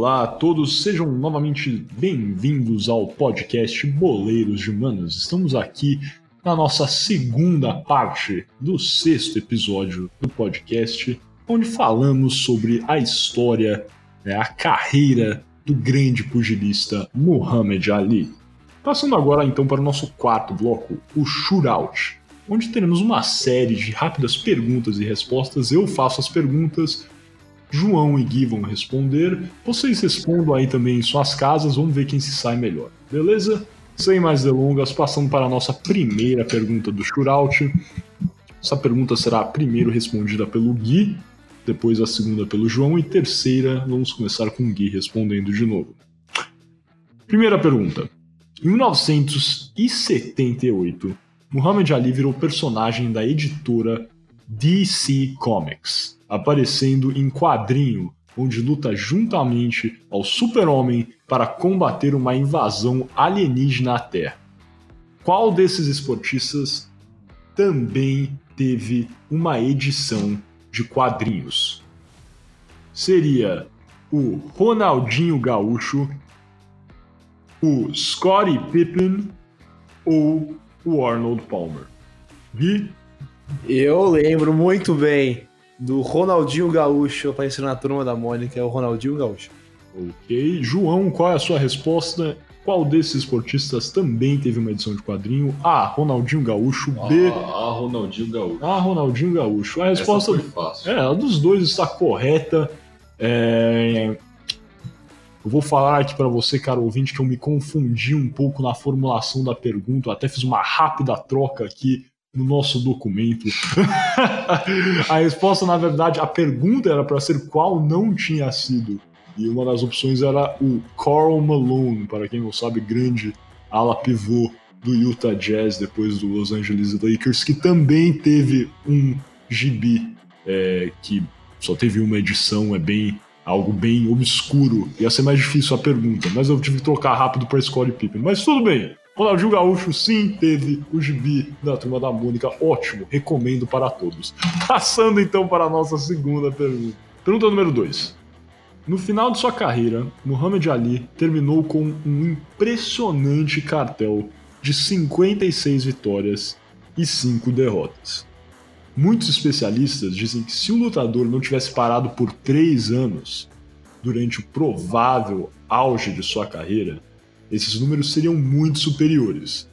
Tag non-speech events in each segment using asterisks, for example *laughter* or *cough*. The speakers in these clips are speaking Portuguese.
Olá a todos, sejam novamente bem-vindos ao podcast Boleiros de Humanos. Estamos aqui na nossa segunda parte do sexto episódio do podcast, onde falamos sobre a história, né, a carreira do grande pugilista Muhammad Ali. Passando agora então para o nosso quarto bloco, o Shootout, onde teremos uma série de rápidas perguntas e respostas. Eu faço as perguntas João e Gui vão responder. Vocês respondam aí também em suas casas, vamos ver quem se sai melhor. Beleza? Sem mais delongas, passando para a nossa primeira pergunta do Shootout. Essa pergunta será primeiro respondida pelo Gui, depois a segunda pelo João e terceira vamos começar com o Gui respondendo de novo. Primeira pergunta. Em 1978, Muhammad Ali virou personagem da editora DC Comics aparecendo em quadrinho, onde luta juntamente ao Super-Homem para combater uma invasão alienígena à Terra. Qual desses esportistas também teve uma edição de quadrinhos? Seria o Ronaldinho Gaúcho, o Scottie Pippen ou o Arnold Palmer? Gui? Eu lembro muito bem do Ronaldinho Gaúcho aparecendo na turma da Mônica, é o Ronaldinho Gaúcho. Ok. João, qual é a sua resposta? Qual desses esportistas também teve uma edição de quadrinho? A. Ronaldinho Gaúcho. B. Ah, Ronaldinho Gaúcho. A. Ronaldinho Gaúcho. A resposta. Essa foi fácil. É, a dos dois está correta. É... Eu vou falar aqui para você, cara ouvinte, que eu me confundi um pouco na formulação da pergunta. Eu até fiz uma rápida troca aqui no nosso documento. *laughs* a resposta, na verdade, a pergunta era para ser qual não tinha sido. E uma das opções era o Carl Malone, para quem não sabe, grande ala pivô do Utah Jazz depois do Los Angeles Lakers, que também teve um gibi é, que só teve uma edição, é bem algo bem obscuro. Ia ser mais difícil a pergunta, mas eu tive que trocar rápido para Scottie Pippen. Mas tudo bem. Ronaldinho Gaúcho sim teve o gibi da Turma da Mônica, ótimo, recomendo para todos. Passando então para a nossa segunda pergunta. Pergunta número 2. No final de sua carreira, Muhammad Ali terminou com um impressionante cartel de 56 vitórias e 5 derrotas. Muitos especialistas dizem que se o lutador não tivesse parado por 3 anos, durante o provável auge de sua carreira, esses números seriam muito superiores.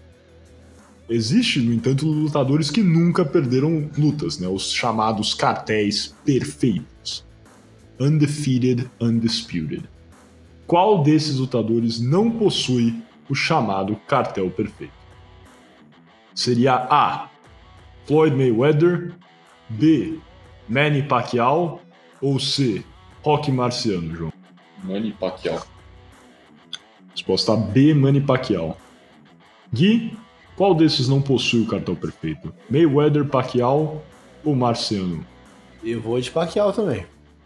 Existe, no entanto, lutadores que nunca perderam lutas, né? os chamados cartéis perfeitos. Undefeated, Undisputed. Qual desses lutadores não possui o chamado cartel perfeito? Seria A. Floyd Mayweather, B. Manny Pacquiao ou C. Rock Marciano, João? Manny Pacquiao. Resposta B, Manny Pacquiao. Gui, qual desses não possui o cartão perfeito? Mayweather, Pacquiao ou Marciano? Eu vou de Pacquiao também.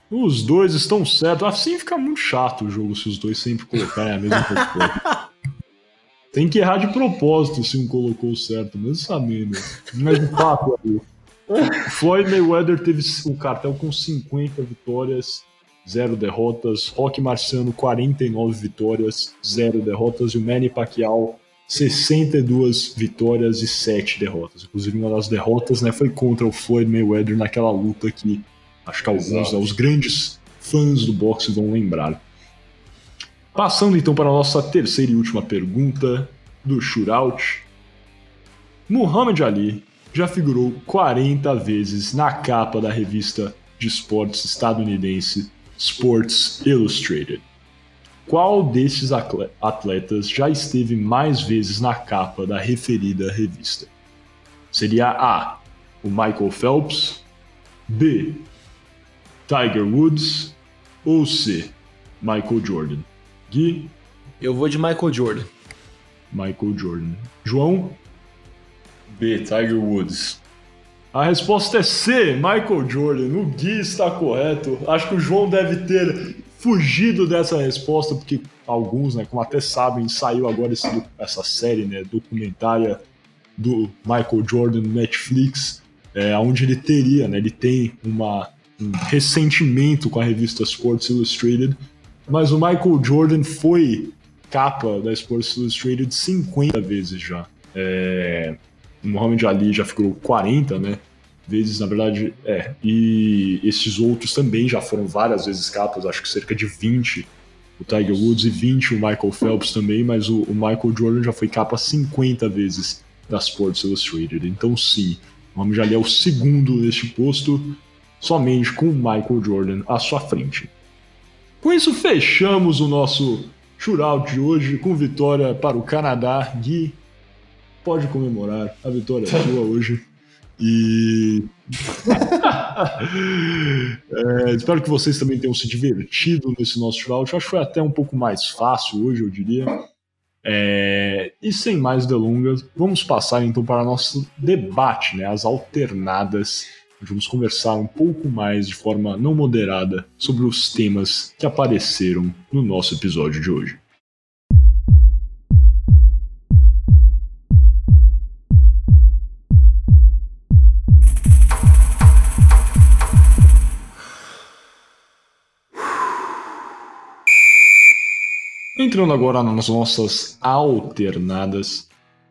Os dois estão certos. Assim fica muito chato o jogo se os dois sempre colocarem a mesma resposta. *laughs* Tem que errar de propósito se um colocou certo, mesmo sabendo. Mas de fato. Floyd Mayweather teve o cartel com 50 vitórias zero derrotas. Rock Marciano, 49 vitórias, zero derrotas. E o Manny Pacquiao, 62 vitórias e 7 derrotas. Inclusive, uma das derrotas né, foi contra o Floyd Mayweather naquela luta que acho que alguns, né, os grandes fãs do boxe vão lembrar. Passando então para a nossa terceira e última pergunta do Shootout. Muhammad Ali já figurou 40 vezes na capa da revista de esportes estadunidense Sports Illustrated. Qual desses atletas já esteve mais vezes na capa da referida revista? Seria A. O Michael Phelps, B. Tiger Woods ou C. Michael Jordan? Gui? Eu vou de Michael Jordan. Michael Jordan. João? B. Tiger Woods. A resposta é C, Michael Jordan. O Gui está correto. Acho que o João deve ter fugido dessa resposta, porque alguns, né, como até sabem, saiu agora esse, essa série né, documentária do Michael Jordan no Netflix, é, onde ele teria, né, ele tem uma, um ressentimento com a revista Sports Illustrated, mas o Michael Jordan foi capa da Sports Illustrated 50 vezes já. É, Muhammad Ali já figurou 40, né? Vezes, na verdade, é. E esses outros também já foram várias vezes capas, acho que cerca de 20 o Tiger Woods e 20 o Michael Phelps também, mas o, o Michael Jordan já foi capa 50 vezes da Sports Illustrated. Então, sim, o Muhammad Ali é o segundo neste posto, somente com o Michael Jordan à sua frente. Com isso, fechamos o nosso shootout de hoje com vitória para o Canadá. Gui, pode comemorar a vitória sua hoje. E. *laughs* é, espero que vocês também tenham se divertido nesse nosso shootout. Acho que foi até um pouco mais fácil hoje, eu diria. É, e sem mais delongas, vamos passar então para nosso debate, né, as alternadas Vamos conversar um pouco mais de forma não moderada sobre os temas que apareceram no nosso episódio de hoje. Entrando agora nas nossas alternadas,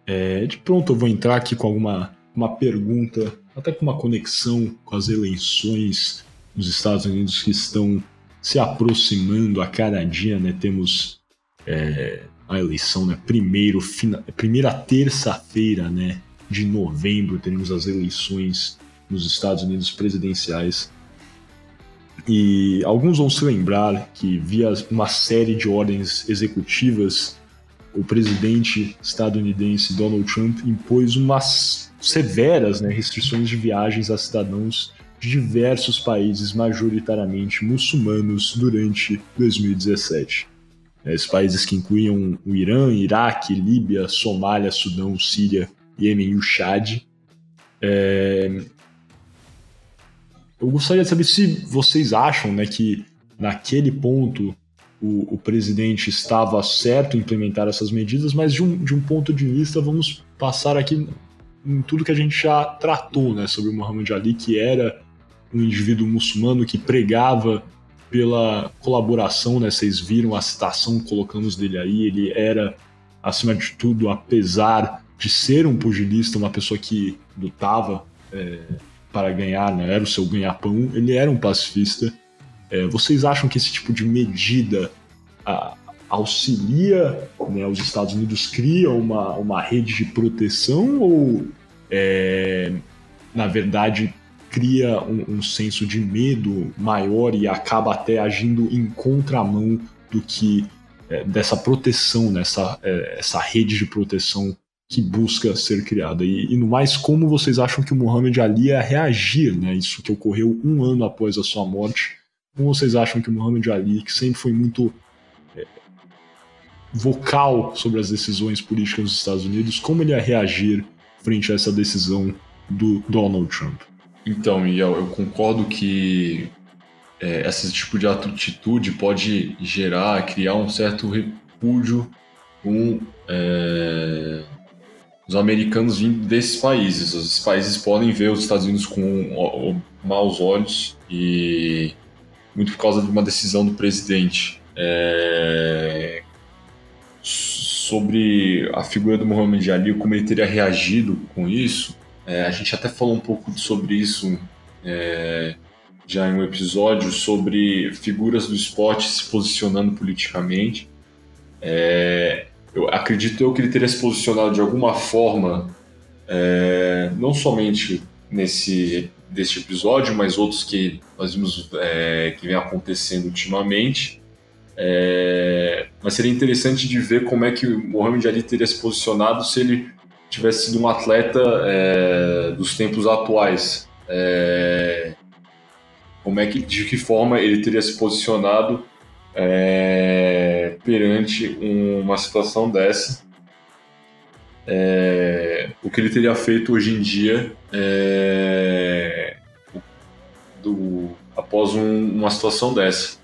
é, de pronto eu vou entrar aqui com alguma uma pergunta até com uma conexão com as eleições nos Estados Unidos que estão se aproximando a cada dia, né? Temos é, a eleição, né? Primeiro, fina, primeira terça-feira, né? De novembro teremos as eleições nos Estados Unidos presidenciais. E alguns vão se lembrar que via uma série de ordens executivas, o presidente estadunidense Donald Trump impôs umas severas né, restrições de viagens a cidadãos de diversos países, majoritariamente muçulmanos, durante 2017. Esses países que incluíam o Irã, Iraque, Líbia, Somália, Sudão, Síria, Iêmen e o Chad. É... Eu gostaria de saber se vocês acham né, que naquele ponto o, o, presidente estava certo em implementar essas medidas, mas de um, de um ponto de vista, vamos passar aqui em tudo que a gente já tratou né, sobre o Muhammad Ali, que era um indivíduo muçulmano que pregava pela colaboração, né? Vocês viram a citação colocamos dele aí, ele era, acima de tudo, apesar de ser um pugilista, uma pessoa que lutava é, para ganhar, né? Era o seu ganha-pão, ele era um pacifista. É, vocês acham que esse tipo de medida a, auxilia né, os Estados Unidos cria uma, uma rede de proteção ou é, na verdade, cria um, um, senso de medo maior e acaba até agindo em contramão do que é, dessa proteção, nessa é, essa rede de proteção que busca ser criada. E, e, no mais, como vocês acham que o Muhammad Ali ia reagir, né? Isso que ocorreu um ano após a sua morte. Como vocês acham que o Muhammad Ali, que sempre foi muito é, vocal sobre as decisões políticas dos Estados Unidos, como ele ia reagir frente a essa decisão do Donald Trump. Então, Iel, eu concordo que é, esse tipo de atitude pode gerar, criar um certo repúdio com é, os americanos vindo desses países. Os países podem ver os Estados Unidos com maus olhos e muito por causa de uma decisão do presidente. É, sobre a figura do Muhammad Ali, como ele teria reagido com isso. É, a gente até falou um pouco sobre isso é, já em um episódio sobre figuras do esporte se posicionando politicamente. É, eu acredito eu que ele teria se posicionado de alguma forma, é, não somente nesse deste episódio, mas outros que nós vimos é, que vem acontecendo ultimamente, é, mas seria interessante de ver como é que o Mohamed Ali teria se posicionado se ele tivesse sido um atleta é, dos tempos atuais. É, como é que, de que forma ele teria se posicionado é, perante uma situação dessa? É, o que ele teria feito hoje em dia é, do, após um, uma situação dessa?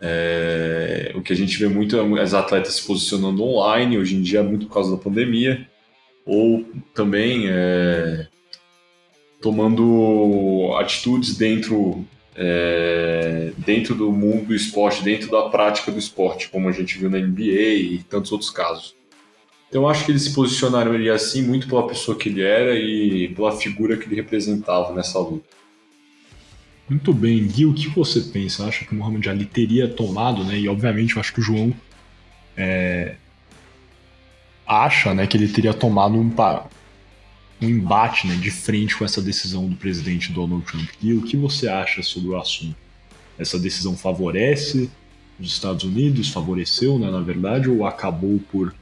É, o que a gente vê muito é as atletas se posicionando online, hoje em dia, muito por causa da pandemia, ou também é, tomando atitudes dentro é, dentro do mundo do esporte, dentro da prática do esporte, como a gente viu na NBA e tantos outros casos. Então acho que ele se posicionaria assim muito pela pessoa que ele era e pela figura que ele representava nessa luta. Muito bem, Gui, o que você pensa? Acha que o Muhammad Ali teria tomado, né? E obviamente eu acho que o João é, acha né, que ele teria tomado um, um embate né, de frente com essa decisão do presidente Donald Trump. E o que você acha sobre o assunto? Essa decisão favorece os Estados Unidos, favoreceu, né, na verdade, ou acabou por,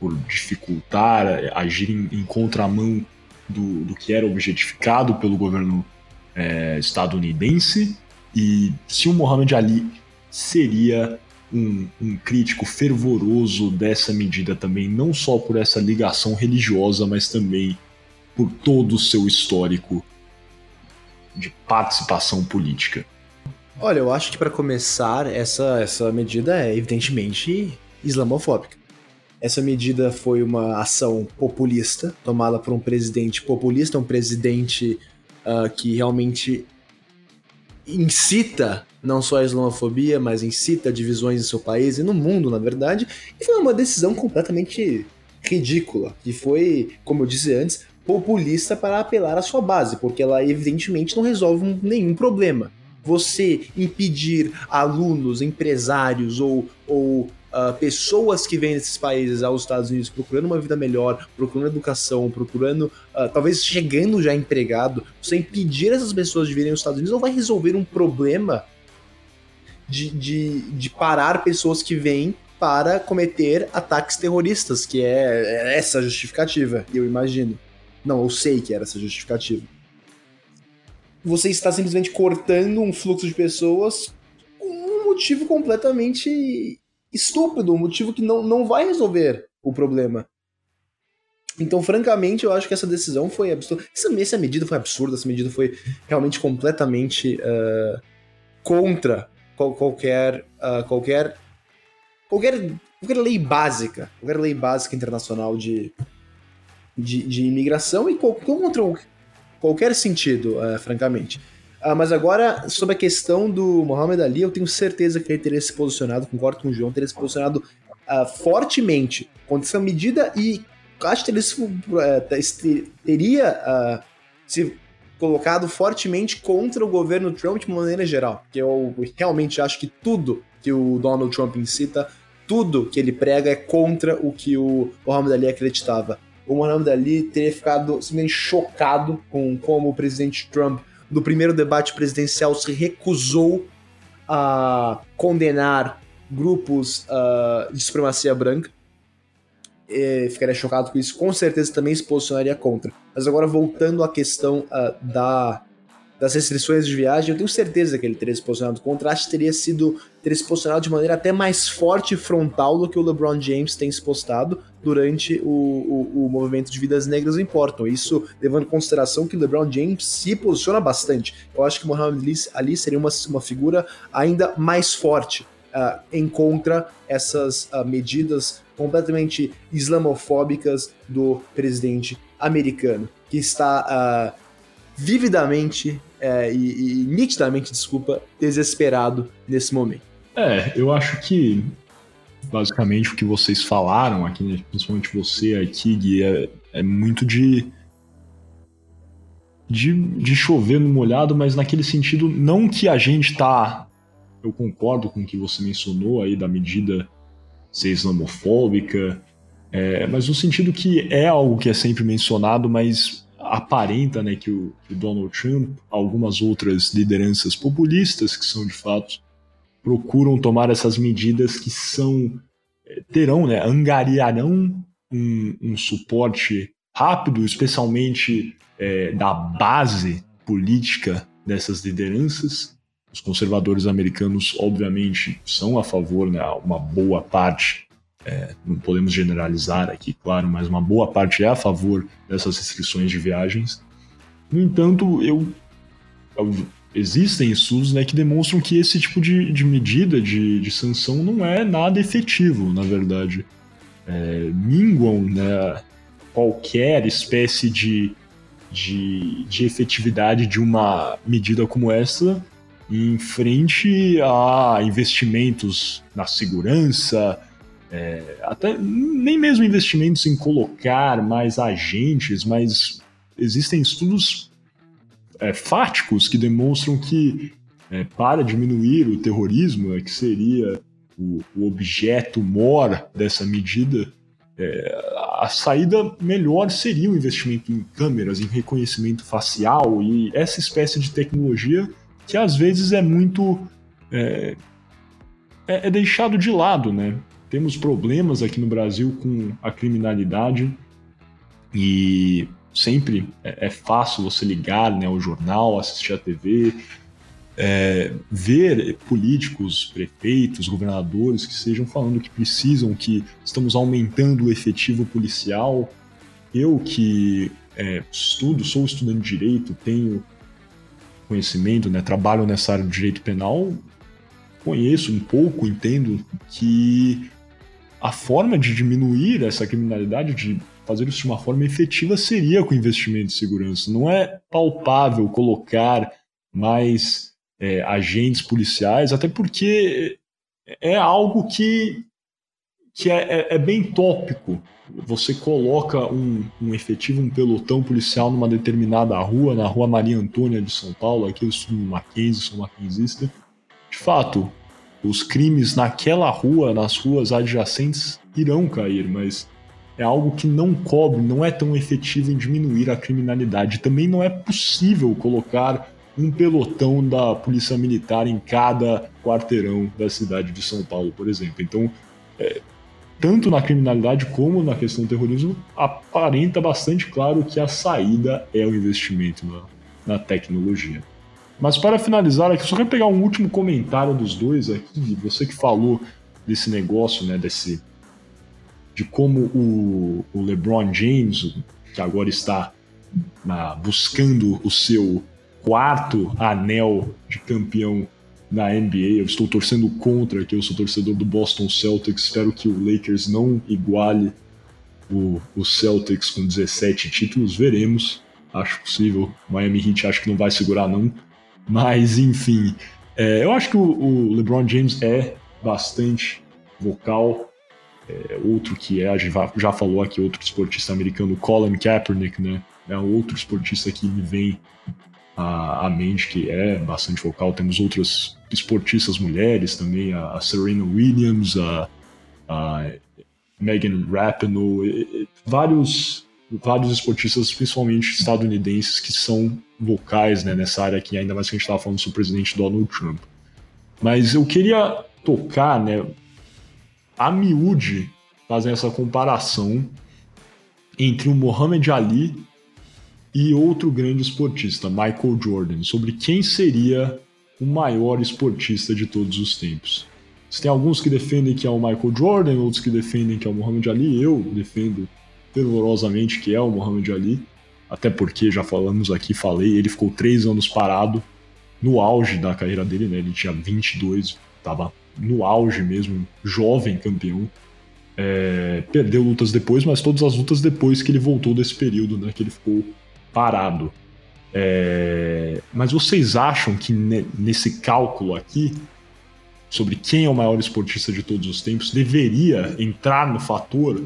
por dificultar, agir em, em contramão do, do, que era objetificado pelo governo é, estadunidense? E se o Muhammad Ali seria um, um, crítico fervoroso dessa medida também, não só por essa ligação religiosa, mas também por todo o seu histórico de participação política? Olha, eu acho que para começar, essa, essa medida é evidentemente islamofóbica. Essa medida foi uma ação populista, tomada por um presidente populista, um presidente uh, que realmente incita não só a islamofobia, mas incita divisões em seu país e no mundo, na verdade, e foi uma decisão completamente ridícula, que foi, como eu disse antes, populista para apelar à sua base, porque ela evidentemente não resolve nenhum problema. Você impedir alunos, empresários ou, ou uh, pessoas que vêm desses países aos Estados Unidos procurando uma vida melhor, procurando educação, procurando, uh, talvez chegando já empregado, você impedir essas pessoas de virem aos Estados Unidos não vai resolver um problema de, de, de parar pessoas que vêm para cometer ataques terroristas, que é, é essa justificativa, eu imagino. Não, eu sei que era essa justificativa. Você está simplesmente cortando um fluxo de pessoas com um motivo completamente estúpido, um motivo que não, não vai resolver o problema. Então, francamente, eu acho que essa decisão foi absurda. Essa, essa medida foi absurda, essa medida foi realmente completamente uh, contra qualquer, uh, qualquer, qualquer, qualquer lei básica, qualquer lei básica internacional de, de, de imigração e contra qualquer sentido, uh, francamente. Uh, mas agora, sobre a questão do Muhammad Ali, eu tenho certeza que ele teria se posicionado, concordo com o João, teria se posicionado uh, fortemente contra essa medida e acho que ele uh, teria se colocado fortemente contra o governo Trump de maneira geral. Porque eu realmente acho que tudo que o Donald Trump incita, tudo que ele prega é contra o que o Muhammad Ali acreditava o Muhammad Ali teria ficado simplesmente chocado com como o presidente Trump, no primeiro debate presidencial, se recusou a condenar grupos uh, de supremacia branca. E ficaria chocado com isso, com certeza também se posicionaria contra. Mas agora, voltando à questão uh, da das restrições de viagem, eu tenho certeza que ele teria se posicionado contra. Acho que teria sido teria se posicionado de maneira até mais forte e frontal do que o LeBron James tem se postado durante o, o, o movimento de vidas negras importam. Isso levando em consideração que o LeBron James se posiciona bastante. Eu acho que o Muhammad Ali, Ali seria uma, uma figura ainda mais forte uh, em contra essas uh, medidas completamente islamofóbicas do presidente americano, que está uh, vividamente é, e, e nitidamente, desculpa, desesperado nesse momento. É, eu acho que basicamente o que vocês falaram aqui, né, principalmente você aqui, Gui, é, é muito de, de, de chover no molhado, mas naquele sentido, não que a gente tá. Eu concordo com o que você mencionou aí da medida ser islamofóbica, é, mas no sentido que é algo que é sempre mencionado, mas aparenta né, que, o, que o Donald Trump, algumas outras lideranças populistas que são de fato procuram tomar essas medidas que são eh, terão, né, angariarão um, um suporte rápido, especialmente é, da base política dessas lideranças. Os conservadores americanos, obviamente, são a favor, né, uma boa parte é, não podemos generalizar aqui, claro, mas uma boa parte é a favor dessas restrições de viagens. No entanto, eu, eu existem estudos né, que demonstram que esse tipo de, de medida de, de sanção não é nada efetivo, na verdade. É, minguam né, qualquer espécie de, de, de efetividade de uma medida como essa em frente a investimentos na segurança, é, até nem mesmo investimentos em colocar mais agentes, mas existem estudos é, fáticos que demonstram que é, para diminuir o terrorismo, é, que seria o, o objeto mor dessa medida, é, a saída melhor seria o investimento em câmeras, em reconhecimento facial e essa espécie de tecnologia que às vezes é muito. é, é, é deixado de lado, né? Temos problemas aqui no Brasil com a criminalidade e sempre é, é fácil você ligar né, ao jornal, assistir a TV, é, ver políticos, prefeitos, governadores que estejam falando que precisam, que estamos aumentando o efetivo policial. Eu que é, estudo, sou estudante de direito, tenho conhecimento, né, trabalho nessa área de direito penal, conheço um pouco, entendo que a forma de diminuir essa criminalidade, de fazer isso de uma forma efetiva, seria com investimento em segurança. Não é palpável colocar mais é, agentes policiais, até porque é algo que, que é, é, é bem tópico. Você coloca um, um, efetivo, um pelotão policial numa determinada rua, na rua Maria Antônia de São Paulo, aqui eu no Mackenzie, sou mackenzista. De fato, os crimes naquela rua, nas ruas adjacentes, irão cair, mas é algo que não cobre, não é tão efetivo em diminuir a criminalidade. Também não é possível colocar um pelotão da polícia militar em cada quarteirão da cidade de São Paulo, por exemplo. Então, é, tanto na criminalidade como na questão do terrorismo, aparenta bastante claro que a saída é o investimento na, na tecnologia. Mas para finalizar aqui, só quero pegar um último comentário dos dois aqui. Você que falou desse negócio, né, desse de como o, o LeBron James, que agora está na, buscando o seu quarto anel de campeão na NBA. Eu estou torcendo contra, que eu sou torcedor do Boston Celtics. Espero que o Lakers não iguale o, o Celtics com 17 títulos. Veremos. Acho possível. Miami Heat acho que não vai segurar, não. Mas, enfim. É, eu acho que o, o, LeBron James é bastante vocal. É, outro que é, a gente já falou aqui, outro esportista americano, Colin Kaepernick, né? É outro esportista que me vem a, a mente, que é bastante vocal. Temos outras esportistas mulheres também, a, a Serena Williams, a, a Megan Rapinoe, vários, vários esportistas, principalmente estadunidenses, que são vocais né, nessa área aqui, ainda mais que a gente estava falando sobre o presidente Donald Trump. Mas eu queria tocar, né, a miúde, fazer essa comparação entre o Muhammad Ali e outro grande esportista, Michael Jordan, sobre quem seria o maior esportista de todos os tempos. Você tem alguns que defendem que é o Michael Jordan, outros que defendem que é o Muhammad Ali. Eu defendo fervorosamente que é o Muhammad Ali, até porque já falamos aqui, falei, ele ficou três anos parado no auge da carreira dele, né? Ele tinha 22, estava no auge mesmo, jovem campeão. É, perdeu lutas depois, mas todas as lutas depois que ele voltou desse período, né? Que ele ficou parado. É... Mas vocês acham que nesse cálculo aqui, sobre quem é o maior esportista de todos os tempos, deveria entrar no fator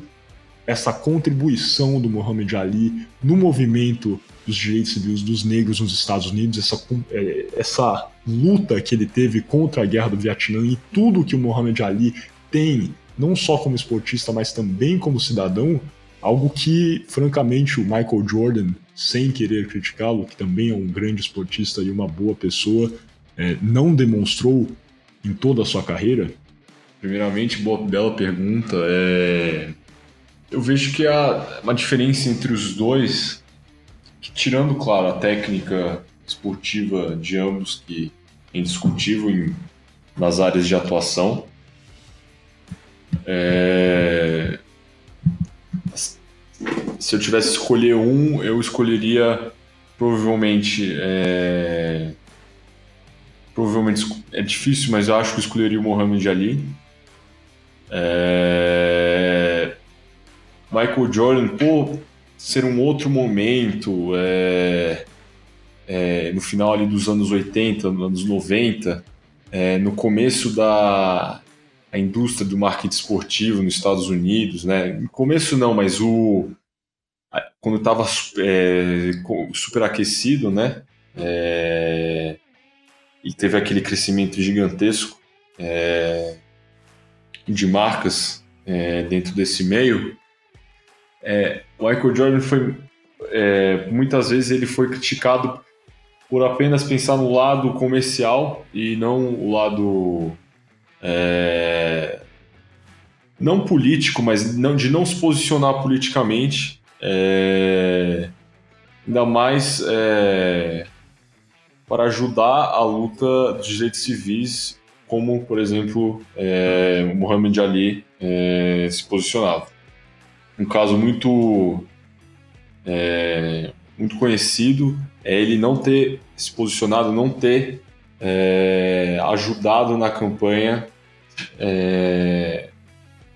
essa contribuição do Muhammad Ali no movimento dos direitos civis dos negros nos Estados Unidos, essa, é, essa luta que ele teve contra a guerra do Vietnã e tudo que o Muhammad Ali tem, não só como esportista, mas também como cidadão, algo que, francamente, o Michael Jordan sem querer criticá-lo, que também é um grande esportista e uma boa pessoa, é, não demonstrou em toda a sua carreira? Primeiramente, boa, bela pergunta. É... Eu vejo que há uma diferença entre os dois, que, tirando, claro, a técnica esportiva de ambos, que é indiscutível em, nas áreas de atuação, é se eu tivesse que escolher um, eu escolheria provavelmente. É... Provavelmente é difícil, mas eu acho que eu escolheria o Mohamed Ali. É... Michael Jordan, pô, ser um outro momento. É... é, no final ali dos anos 80, nos anos 90, é, no começo da a indústria do marketing esportivo nos Estados Unidos, né? No começo não, mas o quando estava é, superaquecido, né? É, e teve aquele crescimento gigantesco é, de marcas é, dentro desse meio. É, o Michael Jordan foi é, muitas vezes ele foi criticado por apenas pensar no lado comercial e não o lado é, não político, mas não, de não se posicionar politicamente, é, ainda mais é, para ajudar a luta de direitos civis, como, por exemplo, é, Muhammad Ali é, se posicionava. Um caso muito é, muito conhecido é ele não ter se posicionado, não ter é, ajudado na campanha. É,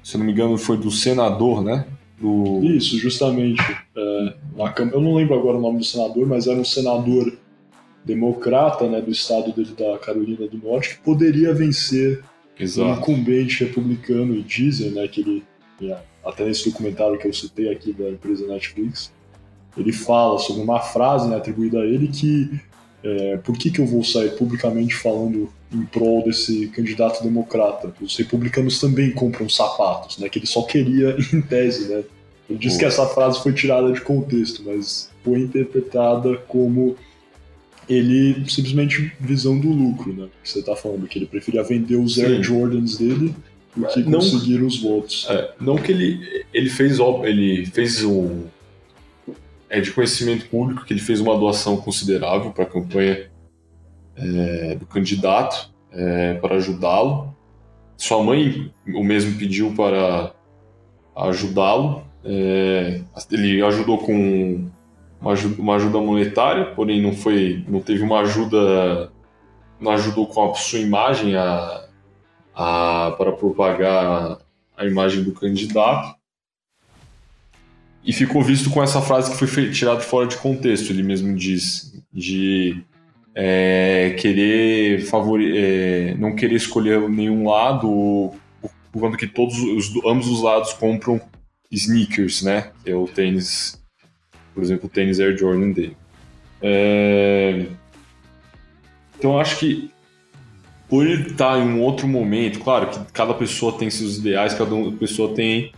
se não me engano, foi do senador, né? Do... Isso, justamente. É, na, eu não lembro agora o nome do senador, mas era um senador democrata né, do estado dele, da Carolina do Norte, que poderia vencer Exato. um incumbente republicano. E dizem né, que ele, até nesse documentário que eu citei aqui da empresa Netflix, ele fala sobre uma frase né, atribuída a ele que é, por que, que eu vou sair publicamente falando em prol desse candidato democrata? Os republicanos também compram sapatos, né? Que ele só queria *laughs* em tese, né? Ele disse que essa frase foi tirada de contexto, mas foi interpretada como ele simplesmente visão do lucro, né? Que você está falando, que ele preferia vender os Sim. Air Jordans dele do que não, conseguir os votos. É, não que ele, ele fez ele fez um é de conhecimento público que ele fez uma doação considerável para a campanha é, do candidato é, para ajudá-lo. Sua mãe o mesmo pediu para ajudá-lo. É, ele ajudou com uma ajuda, uma ajuda, monetária, porém não foi, não teve uma ajuda, não ajudou com a sua imagem a, a para propagar a imagem do candidato e ficou visto com essa frase que foi tirada fora de contexto, ele mesmo diz, de é, querer favore é, não querer escolher nenhum lado, conta que todos os, ambos os lados compram sneakers, né? Que é o tênis, por exemplo, o tênis Air Jordan dele. É, então acho que por ele estar em um outro momento, claro que cada pessoa tem seus ideais, cada pessoa tem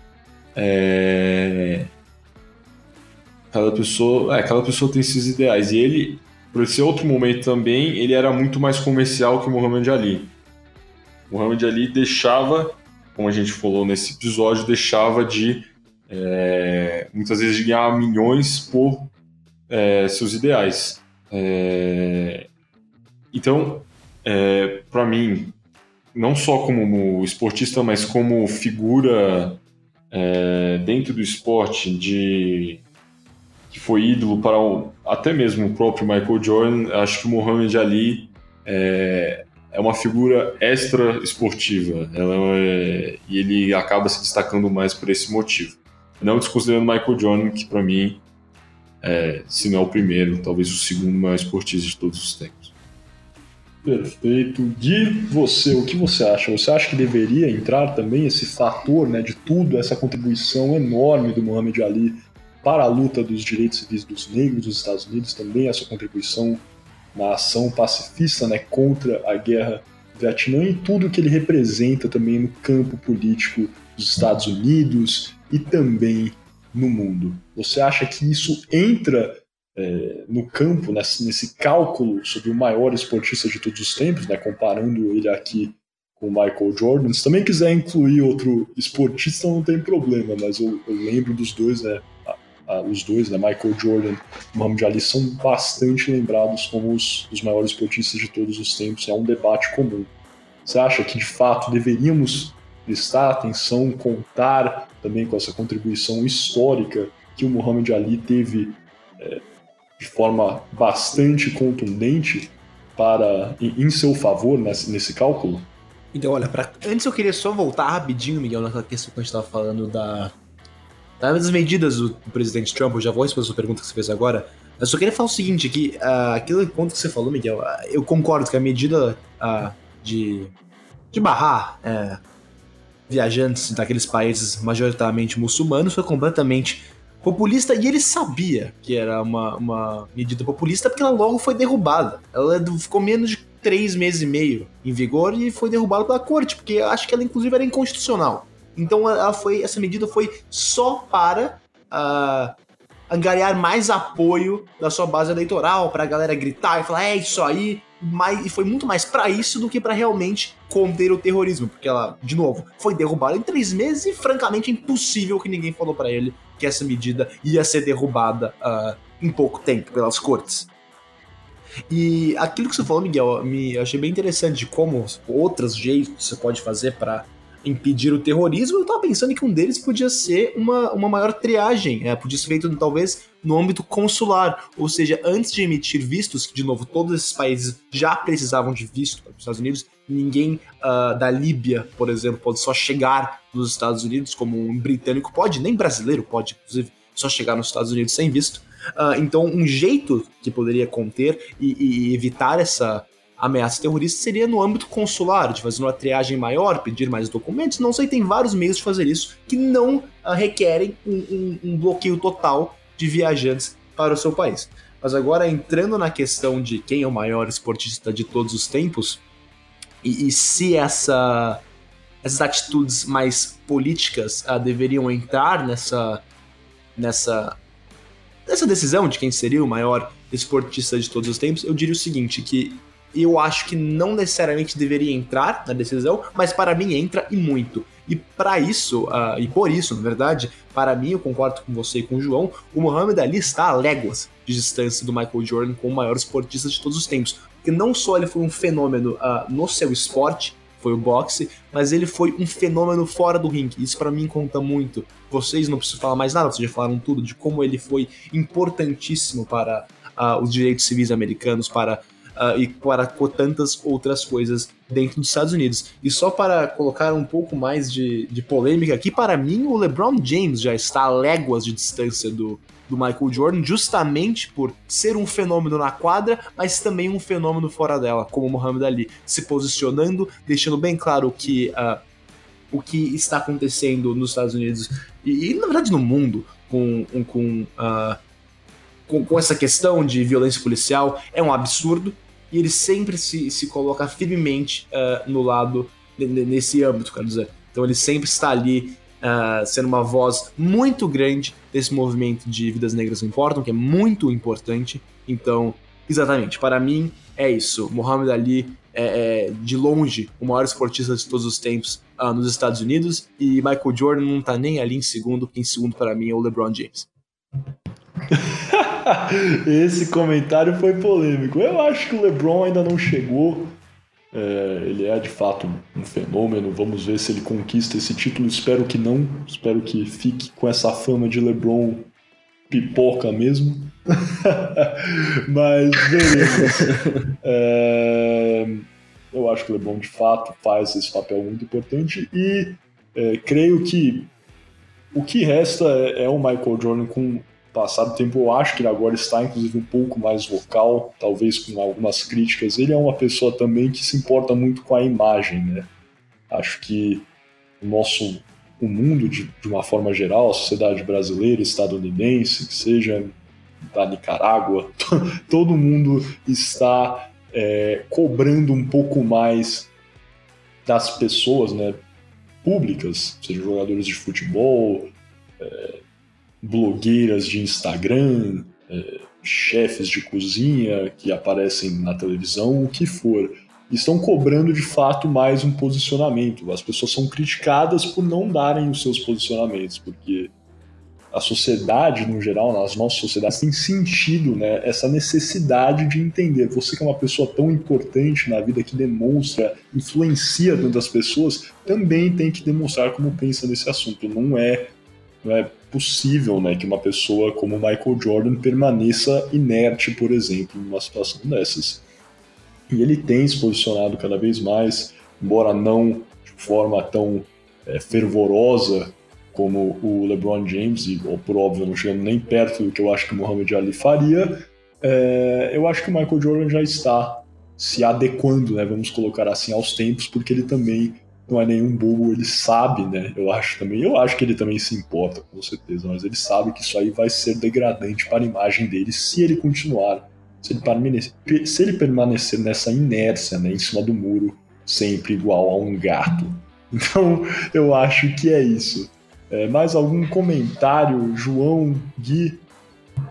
é, Cada pessoa, é, cada pessoa tem esses ideais. E ele, por esse outro momento também, ele era muito mais comercial que o Muhammad Ali. O Muhammad Ali deixava, como a gente falou nesse episódio, deixava de é, muitas vezes de ganhar milhões por é, seus ideais. É, então, é, para mim, não só como esportista, mas como figura é, dentro do esporte de que foi ídolo para o, até mesmo o próprio Michael Jordan, acho que o Muhammad Ali é, é uma figura extra esportiva é, e ele acaba se destacando mais por esse motivo. Não desconsiderando Michael Jordan, que para mim, é, se não é o primeiro, talvez o segundo maior esportista de todos os tempos. Perfeito. Gui, você, o que você acha? Você acha que deveria entrar também esse fator né, de tudo, essa contribuição enorme do Muhammad Ali para a luta dos direitos civis dos negros dos Estados Unidos, também a sua contribuição na ação pacifista né, contra a guerra do Vietnã e tudo que ele representa também no campo político dos Estados Unidos e também no mundo. Você acha que isso entra é, no campo, nesse, nesse, cálculo sobre o maior esportista de todos os tempos, né, comparando ele aqui com o Michael Jordan? Se também quiser incluir outro esportista, não tem problema, mas eu, eu lembro dos dois, né, uh, os dois, né, Michael Jordan e Muhammad Ali, são bastante lembrados como os, os maiores esportistas de todos os tempos. É um debate comum. Você acha que de fato deveríamos prestar atenção, contar também com essa contribuição histórica que o Muhammad Ali teve é, de forma bastante contundente para em, em seu favor nesse, nesse cálculo? Então, olha, pra... antes eu queria só voltar rapidinho, Miguel, naquela questão que a gente estava falando da das medidas do presidente Trump, eu já vou responder a sua pergunta que você fez agora, eu só queria falar o seguinte, que uh, aquele ponto que você falou, Miguel, uh, eu concordo que a medida uh, de, de barrar uh, viajantes daqueles países majoritariamente muçulmanos foi completamente populista e ele sabia que era uma, uma medida populista porque ela logo foi derrubada. Ela ficou menos de três meses e meio em vigor e foi derrubada pela corte, porque acho que ela inclusive era inconstitucional. Então ela foi, essa medida foi só para uh, angariar mais apoio da sua base eleitoral, para a galera gritar e falar é isso aí, e foi muito mais para isso do que para realmente conter o terrorismo, porque ela, de novo, foi derrubada em três meses e francamente é impossível que ninguém falou para ele que essa medida ia ser derrubada uh, em pouco tempo pelas cortes. E aquilo que você falou, Miguel, me achei bem interessante de como outros jeitos você pode fazer para impedir o terrorismo, eu tava pensando que um deles podia ser uma, uma maior triagem, é, podia ser feito talvez no âmbito consular, ou seja, antes de emitir vistos, que de novo todos esses países já precisavam de visto para os Estados Unidos, ninguém uh, da Líbia, por exemplo, pode só chegar nos Estados Unidos, como um britânico pode, nem brasileiro pode, inclusive, só chegar nos Estados Unidos sem visto. Uh, então, um jeito que poderia conter e, e evitar essa ameaça terrorista seria no âmbito consular, de fazer uma triagem maior, pedir mais documentos. Não sei, tem vários meios de fazer isso que não uh, requerem um, um, um, bloqueio total de viajantes para o seu país. Mas agora, entrando na questão de quem é o maior esportista de todos os tempos, e, e se essa, essas atitudes mais políticas uh, deveriam entrar nessa, nessa, nessa decisão de quem seria o maior esportista de todos os tempos, eu diria o seguinte, que eu acho que não necessariamente deveria entrar na decisão, mas para mim entra e muito. E para isso, uh, e por isso, na verdade, para mim, eu concordo com você e com o João, o Muhammad Ali está a léguas de distância do Michael Jordan como o maior esportista de todos os tempos. Porque não só ele foi um fenômeno uh, no seu esporte, foi o boxe, mas ele foi um fenômeno fora do ringue. Isso para mim conta muito. Vocês não precisam falar mais nada, vocês já falaram tudo de como ele foi importantíssimo para uh, os direitos civis americanos, para uh, e para tantas outras coisas dentro dos Estados Unidos. E só para colocar um pouco mais de, de polêmica aqui, para mim o LeBron James já está a léguas de distância do, do Michael Jordan, justamente por ser um fenômeno na quadra, mas também um fenômeno fora dela, como o Muhammad Ali, se posicionando, deixando bem claro que uh, o que está acontecendo nos Estados Unidos e, e na verdade no mundo com, com, uh, com, com essa questão de violência policial é um absurdo e ele sempre se, se coloca firmemente uh, no lado, nesse âmbito, quero dizer. Então ele sempre está ali uh, sendo uma voz muito grande desse movimento de vidas negras importam, que é muito importante. Então, exatamente, para mim é isso. Muhammad Ali é, é de longe o maior esportista de todos os tempos uh, nos Estados Unidos e Michael Jordan não está nem ali em segundo, quem em segundo para mim é o LeBron James. *laughs* Esse comentário foi polêmico. Eu acho que o LeBron ainda não chegou. É, ele é de fato um fenômeno. Vamos ver se ele conquista esse título. Espero que não. Espero que fique com essa fama de LeBron pipoca mesmo. *laughs* Mas beleza. *laughs* É, eu acho que o LeBron de fato faz esse papel muito importante e é, creio que o que resta é, é o Michael Jordan com passado do tempo, eu acho que ele agora está, inclusive, um pouco mais vocal, talvez com algumas críticas. Ele é uma pessoa também que se importa muito com a imagem, né? Acho que o nosso o mundo, de, de uma forma geral, a sociedade brasileira, estadunidense, que seja da Nicarágua, *laughs* todo mundo está é, cobrando um pouco mais das pessoas, né? Públicas, sejam jogadores de futebol, é, blogueiras de Instagram, é, chefes de cozinha que aparecem na televisão, o que for, estão cobrando de fato mais um posicionamento. As pessoas são criticadas por não darem os seus posicionamentos, porque a sociedade, no geral, nas nossas sociedades, tem sentido né, essa necessidade de entender. Você que é uma pessoa tão importante na vida, que demonstra, influencia tantas pessoas, também tem que demonstrar como pensa nesse assunto. Não é, não é possível né, que uma pessoa como Michael Jordan permaneça inerte, por exemplo, numa situação dessas. E ele tem se posicionado cada vez mais, embora não de forma tão é, fervorosa como o LeBron James, e por óbvio não chegando nem perto do que eu acho que o Muhammad Ali faria, é, eu acho que o Michael Jordan já está se adequando, né, vamos colocar assim, aos tempos, porque ele também não é nenhum bobo, ele sabe, né? Eu acho também, eu acho que ele também se importa, com certeza, mas ele sabe que isso aí vai ser degradante para a imagem dele se ele continuar, se ele permanecer, se ele permanecer nessa inércia, né, em cima do muro, sempre igual a um gato. *laughs* Então, eu acho que é isso. É, mais algum comentário, João, Gui?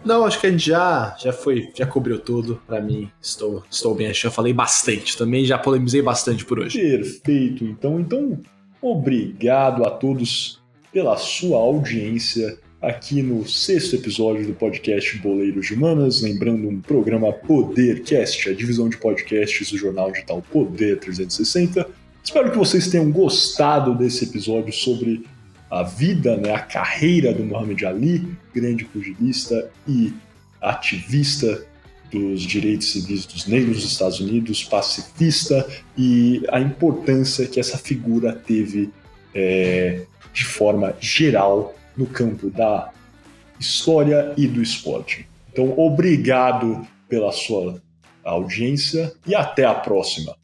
Não, acho que a gente já, já foi, já cobriu tudo. Para mim, estou, estou bem. Acho que já falei bastante também, já polemizei bastante por hoje. Perfeito, então. Então, obrigado a todos pela sua audiência aqui no sexto episódio do podcast Boleiros de Humanas. Lembrando, um programa Podercast, a divisão de podcasts do jornal digital Poder 360. Espero que vocês tenham gostado desse episódio sobre a vida, né, a carreira do Muhammad Ali, grande pugilista e ativista dos direitos civis dos negros dos Estados Unidos, pacifista e a importância que essa figura teve é, de forma geral no campo da história e do esporte. Então, obrigado pela sua audiência e até a próxima.